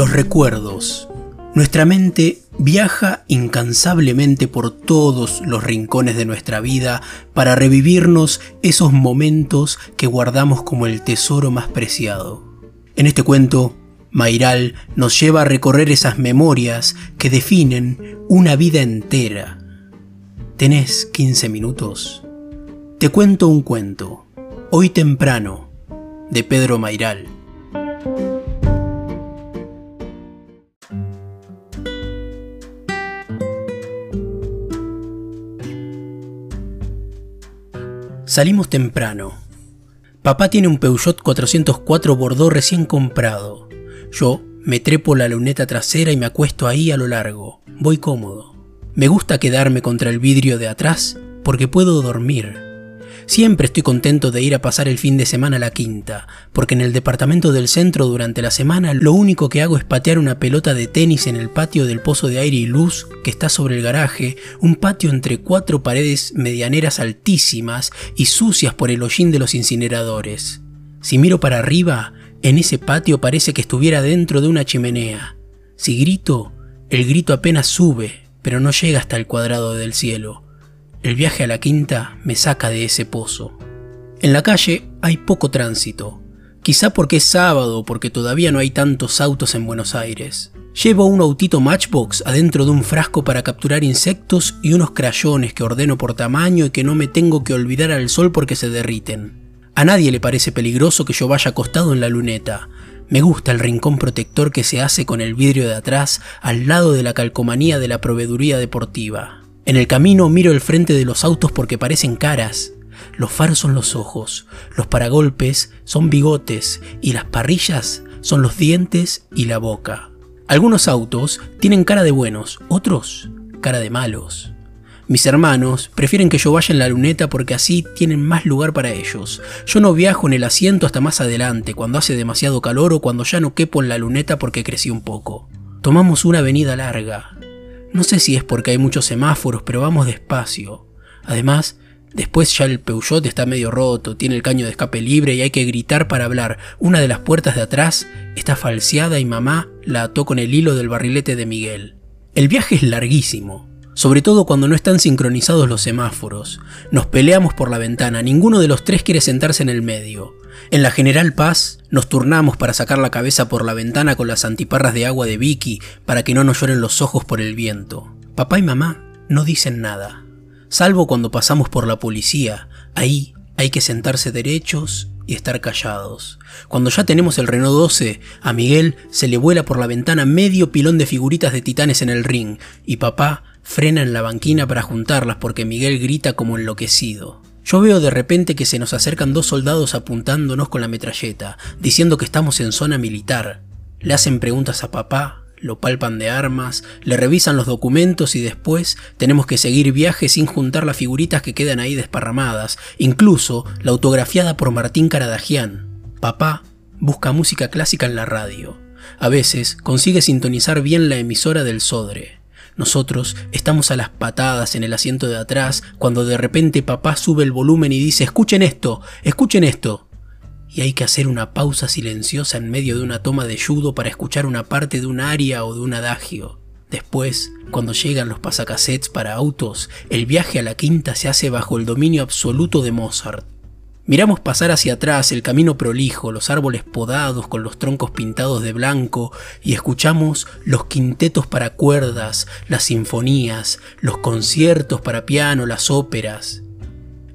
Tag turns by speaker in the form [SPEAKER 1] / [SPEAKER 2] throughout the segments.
[SPEAKER 1] Los recuerdos. Nuestra mente viaja incansablemente por todos los rincones de nuestra vida para revivirnos esos momentos que guardamos como el tesoro más preciado. En este cuento, Mairal nos lleva a recorrer esas memorias que definen una vida entera. ¿Tenés 15 minutos? Te cuento un cuento, hoy temprano, de Pedro Mairal. Salimos temprano. Papá tiene un Peugeot 404 Bordeaux recién comprado. Yo me trepo la luneta trasera y me acuesto ahí a lo largo. Voy cómodo. Me gusta quedarme contra el vidrio de atrás porque puedo dormir. Siempre estoy contento de ir a pasar el fin de semana a la quinta, porque en el departamento del centro durante la semana lo único que hago es patear una pelota de tenis en el patio del pozo de aire y luz que está sobre el garaje, un patio entre cuatro paredes medianeras altísimas y sucias por el hollín de los incineradores. Si miro para arriba, en ese patio parece que estuviera dentro de una chimenea. Si grito, el grito apenas sube, pero no llega hasta el cuadrado del cielo. El viaje a la quinta me saca de ese pozo. En la calle hay poco tránsito, quizá porque es sábado o porque todavía no hay tantos autos en Buenos Aires. Llevo un autito Matchbox adentro de un frasco para capturar insectos y unos crayones que ordeno por tamaño y que no me tengo que olvidar al sol porque se derriten. A nadie le parece peligroso que yo vaya acostado en la luneta. Me gusta el rincón protector que se hace con el vidrio de atrás al lado de la calcomanía de la proveeduría deportiva. En el camino miro el frente de los autos porque parecen caras. Los faros son los ojos, los paragolpes son bigotes y las parrillas son los dientes y la boca. Algunos autos tienen cara de buenos, otros cara de malos. Mis hermanos prefieren que yo vaya en la luneta porque así tienen más lugar para ellos. Yo no viajo en el asiento hasta más adelante, cuando hace demasiado calor o cuando ya no quepo en la luneta porque crecí un poco. Tomamos una avenida larga, no sé si es porque hay muchos semáforos, pero vamos despacio. Además, después ya el Peugeot está medio roto, tiene el caño de escape libre y hay que gritar para hablar. Una de las puertas de atrás está falseada y mamá la ató con el hilo del barrilete de Miguel. El viaje es larguísimo, sobre todo cuando no están sincronizados los semáforos. Nos peleamos por la ventana, ninguno de los tres quiere sentarse en el medio. En la General Paz nos turnamos para sacar la cabeza por la ventana con las antiparras de agua de Vicky para que no nos lloren los ojos por el viento. Papá y mamá no dicen nada, salvo cuando pasamos por la policía. Ahí hay que sentarse derechos y estar callados. Cuando ya tenemos el Renault 12, a Miguel se le vuela por la ventana medio pilón de figuritas de titanes en el ring y papá frena en la banquina para juntarlas porque Miguel grita como enloquecido. Yo veo de repente que se nos acercan dos soldados apuntándonos con la metralleta, diciendo que estamos en zona militar. Le hacen preguntas a papá, lo palpan de armas, le revisan los documentos y después tenemos que seguir viaje sin juntar las figuritas que quedan ahí desparramadas, incluso la autografiada por Martín Caradagian. Papá busca música clásica en la radio. A veces consigue sintonizar bien la emisora del Sodre. Nosotros estamos a las patadas en el asiento de atrás cuando de repente papá sube el volumen y dice, escuchen esto, escuchen esto. Y hay que hacer una pausa silenciosa en medio de una toma de judo para escuchar una parte de un aria o de un adagio. Después, cuando llegan los pasacassettes para autos, el viaje a la quinta se hace bajo el dominio absoluto de Mozart. Miramos pasar hacia atrás el camino prolijo, los árboles podados con los troncos pintados de blanco y escuchamos los quintetos para cuerdas, las sinfonías, los conciertos para piano, las óperas.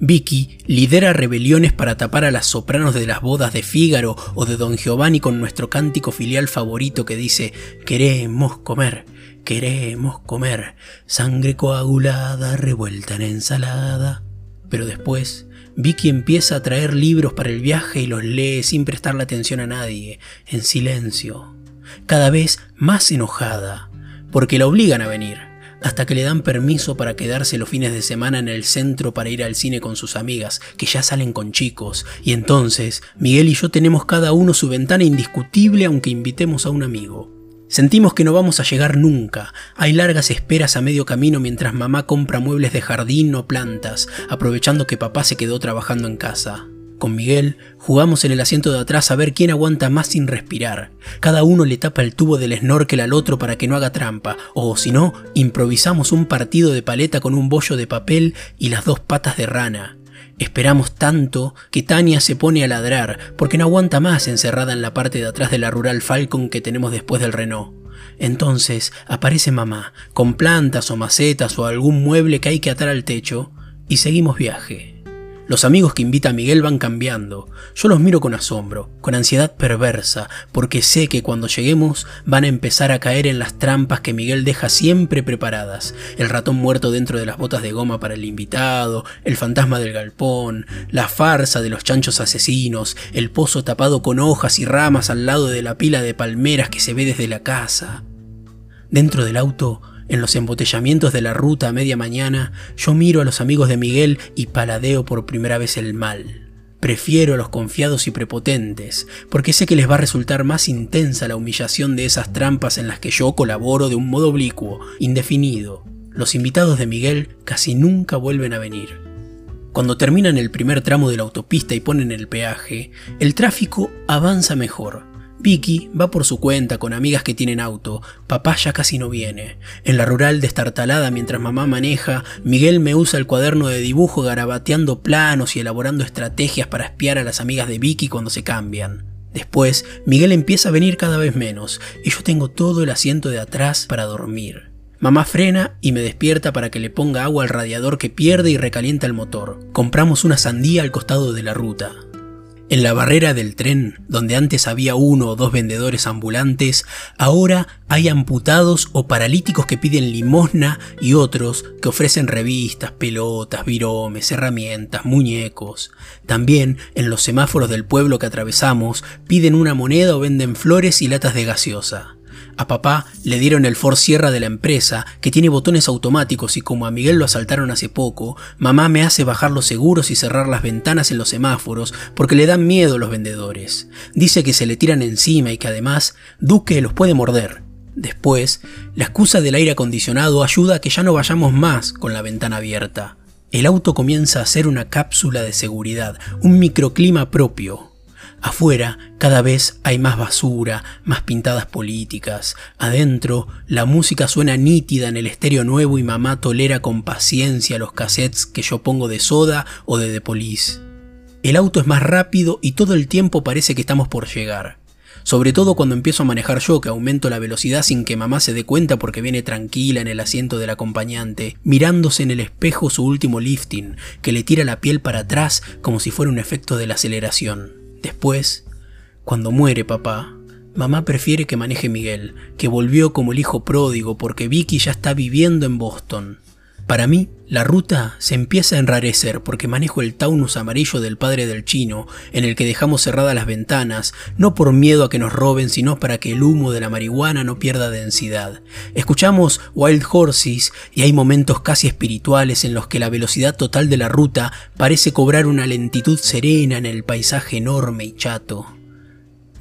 [SPEAKER 1] Vicky lidera rebeliones para tapar a las sopranos de las bodas de Fígaro o de Don Giovanni con nuestro cántico filial favorito que dice queremos comer, queremos comer, sangre coagulada revuelta en ensalada. Pero después Vicky empieza a traer libros para el viaje y los lee sin prestarle atención a nadie, en silencio, cada vez más enojada, porque la obligan a venir, hasta que le dan permiso para quedarse los fines de semana en el centro para ir al cine con sus amigas, que ya salen con chicos, y entonces Miguel y yo tenemos cada uno su ventana indiscutible aunque invitemos a un amigo. Sentimos que no vamos a llegar nunca. Hay largas esperas a medio camino mientras mamá compra muebles de jardín o plantas, aprovechando que papá se quedó trabajando en casa. Con Miguel jugamos en el asiento de atrás a ver quién aguanta más sin respirar. Cada uno le tapa el tubo del snorkel al otro para que no haga trampa, o si no, improvisamos un partido de paleta con un bollo de papel y las dos patas de rana. Esperamos tanto que Tania se pone a ladrar porque no aguanta más encerrada en la parte de atrás de la rural Falcon que tenemos después del Renault. Entonces aparece mamá, con plantas o macetas o algún mueble que hay que atar al techo, y seguimos viaje. Los amigos que invita a Miguel van cambiando. Yo los miro con asombro, con ansiedad perversa, porque sé que cuando lleguemos van a empezar a caer en las trampas que Miguel deja siempre preparadas. El ratón muerto dentro de las botas de goma para el invitado, el fantasma del galpón, la farsa de los chanchos asesinos, el pozo tapado con hojas y ramas al lado de la pila de palmeras que se ve desde la casa. Dentro del auto en los embotellamientos de la ruta a media mañana, yo miro a los amigos de Miguel y paladeo por primera vez el mal. Prefiero a los confiados y prepotentes, porque sé que les va a resultar más intensa la humillación de esas trampas en las que yo colaboro de un modo oblicuo, indefinido. Los invitados de Miguel casi nunca vuelven a venir. Cuando terminan el primer tramo de la autopista y ponen el peaje, el tráfico avanza mejor, Vicky va por su cuenta con amigas que tienen auto, papá ya casi no viene. En la rural destartalada mientras mamá maneja, Miguel me usa el cuaderno de dibujo garabateando planos y elaborando estrategias para espiar a las amigas de Vicky cuando se cambian. Después, Miguel empieza a venir cada vez menos y yo tengo todo el asiento de atrás para dormir. Mamá frena y me despierta para que le ponga agua al radiador que pierde y recalienta el motor. Compramos una sandía al costado de la ruta. En la barrera del tren, donde antes había uno o dos vendedores ambulantes, ahora hay amputados o paralíticos que piden limosna y otros que ofrecen revistas, pelotas, viromes, herramientas, muñecos. También en los semáforos del pueblo que atravesamos piden una moneda o venden flores y latas de gaseosa. A papá le dieron el Ford Sierra de la empresa, que tiene botones automáticos y como a Miguel lo asaltaron hace poco, mamá me hace bajar los seguros y cerrar las ventanas en los semáforos porque le dan miedo los vendedores. Dice que se le tiran encima y que además Duque los puede morder. Después, la excusa del aire acondicionado ayuda a que ya no vayamos más con la ventana abierta. El auto comienza a ser una cápsula de seguridad, un microclima propio, Afuera cada vez hay más basura, más pintadas políticas. Adentro la música suena nítida en el estéreo nuevo y mamá tolera con paciencia los cassettes que yo pongo de soda o de The Police. El auto es más rápido y todo el tiempo parece que estamos por llegar. Sobre todo cuando empiezo a manejar yo, que aumento la velocidad sin que mamá se dé cuenta porque viene tranquila en el asiento del acompañante, mirándose en el espejo su último lifting, que le tira la piel para atrás como si fuera un efecto de la aceleración. Después, cuando muere papá, mamá prefiere que maneje Miguel, que volvió como el hijo pródigo porque Vicky ya está viviendo en Boston. Para mí, la ruta se empieza a enrarecer porque manejo el Taunus amarillo del padre del chino, en el que dejamos cerradas las ventanas, no por miedo a que nos roben, sino para que el humo de la marihuana no pierda densidad. Escuchamos Wild Horses y hay momentos casi espirituales en los que la velocidad total de la ruta parece cobrar una lentitud serena en el paisaje enorme y chato.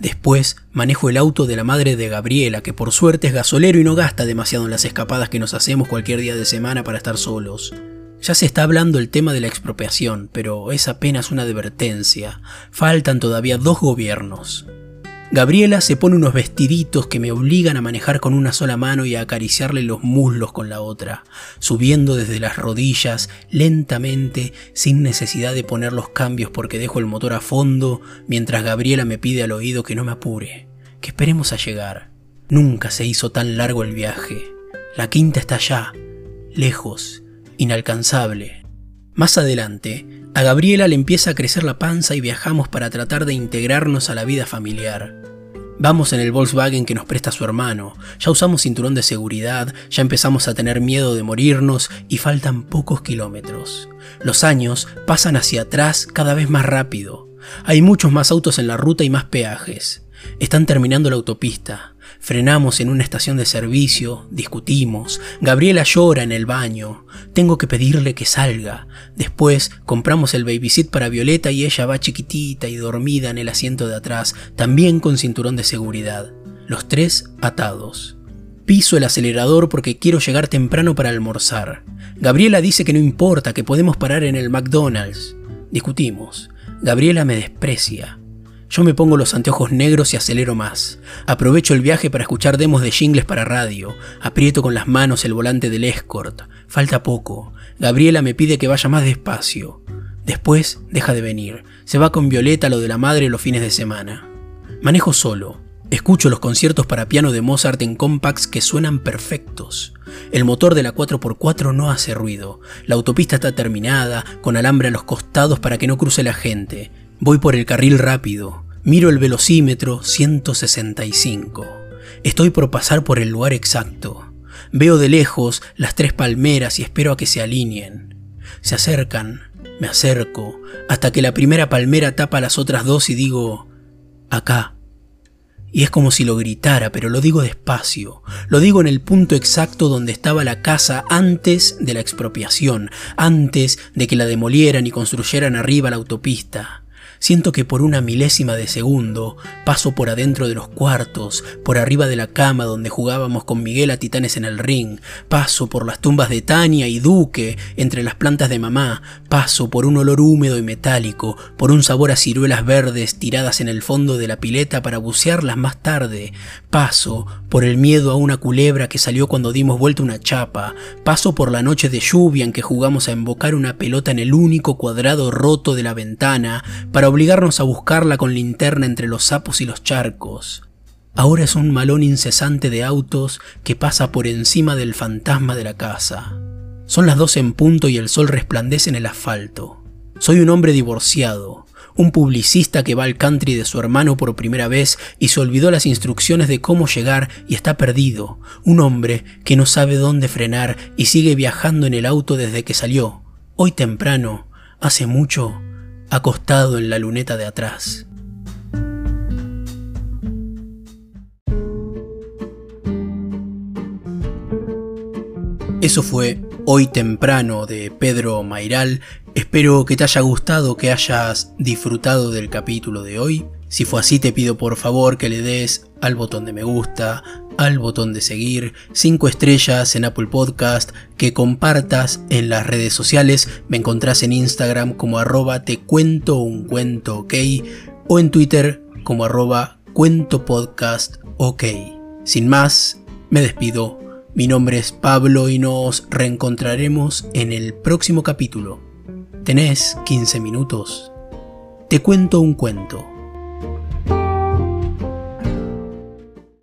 [SPEAKER 1] Después manejo el auto de la madre de Gabriela, que por suerte es gasolero y no gasta demasiado en las escapadas que nos hacemos cualquier día de semana para estar solos. Ya se está hablando el tema de la expropiación, pero es apenas una advertencia. Faltan todavía dos gobiernos. Gabriela se pone unos vestiditos que me obligan a manejar con una sola mano y a acariciarle los muslos con la otra, subiendo desde las rodillas lentamente sin necesidad de poner los cambios porque dejo el motor a fondo mientras Gabriela me pide al oído que no me apure, que esperemos a llegar. Nunca se hizo tan largo el viaje. La quinta está allá, lejos, inalcanzable. Más adelante, a Gabriela le empieza a crecer la panza y viajamos para tratar de integrarnos a la vida familiar. Vamos en el Volkswagen que nos presta su hermano, ya usamos cinturón de seguridad, ya empezamos a tener miedo de morirnos y faltan pocos kilómetros. Los años pasan hacia atrás cada vez más rápido. Hay muchos más autos en la ruta y más peajes. Están terminando la autopista. Frenamos en una estación de servicio, discutimos, Gabriela llora en el baño, tengo que pedirle que salga. Después compramos el babysit para Violeta y ella va chiquitita y dormida en el asiento de atrás, también con cinturón de seguridad. Los tres atados. Piso el acelerador porque quiero llegar temprano para almorzar. Gabriela dice que no importa, que podemos parar en el McDonald's. Discutimos. Gabriela me desprecia. Yo me pongo los anteojos negros y acelero más. Aprovecho el viaje para escuchar demos de jingles para radio. Aprieto con las manos el volante del Escort. Falta poco. Gabriela me pide que vaya más despacio. Después deja de venir. Se va con Violeta lo de la madre los fines de semana. Manejo solo. Escucho los conciertos para piano de Mozart en compacts que suenan perfectos. El motor de la 4x4 no hace ruido. La autopista está terminada, con alambre a los costados para que no cruce la gente. Voy por el carril rápido. Miro el velocímetro 165. Estoy por pasar por el lugar exacto. Veo de lejos las tres palmeras y espero a que se alineen. Se acercan, me acerco, hasta que la primera palmera tapa las otras dos y digo, acá. Y es como si lo gritara, pero lo digo despacio. Lo digo en el punto exacto donde estaba la casa antes de la expropiación, antes de que la demolieran y construyeran arriba la autopista. Siento que por una milésima de segundo paso por adentro de los cuartos, por arriba de la cama donde jugábamos con Miguel a titanes en el ring, paso por las tumbas de Tania y Duque entre las plantas de mamá, paso por un olor húmedo y metálico, por un sabor a ciruelas verdes tiradas en el fondo de la pileta para bucearlas más tarde, paso por el miedo a una culebra que salió cuando dimos vuelta una chapa, paso por la noche de lluvia en que jugamos a embocar una pelota en el único cuadrado roto de la ventana para obligarnos a buscarla con linterna entre los sapos y los charcos. Ahora es un malón incesante de autos que pasa por encima del fantasma de la casa. Son las dos en punto y el sol resplandece en el asfalto. Soy un hombre divorciado, un publicista que va al country de su hermano por primera vez y se olvidó las instrucciones de cómo llegar y está perdido, un hombre que no sabe dónde frenar y sigue viajando en el auto desde que salió, hoy temprano, hace mucho, acostado en la luneta de atrás. Eso fue Hoy temprano de Pedro Mairal. Espero que te haya gustado, que hayas disfrutado del capítulo de hoy. Si fue así, te pido por favor que le des al botón de me gusta, al botón de seguir, 5 estrellas en Apple Podcast, que compartas en las redes sociales, me encontrás en Instagram como arroba te cuento un cuento ok o en Twitter como arroba cuento podcast ok. Sin más, me despido, mi nombre es Pablo y nos reencontraremos en el próximo capítulo. ¿Tenés 15 minutos? Te cuento un cuento.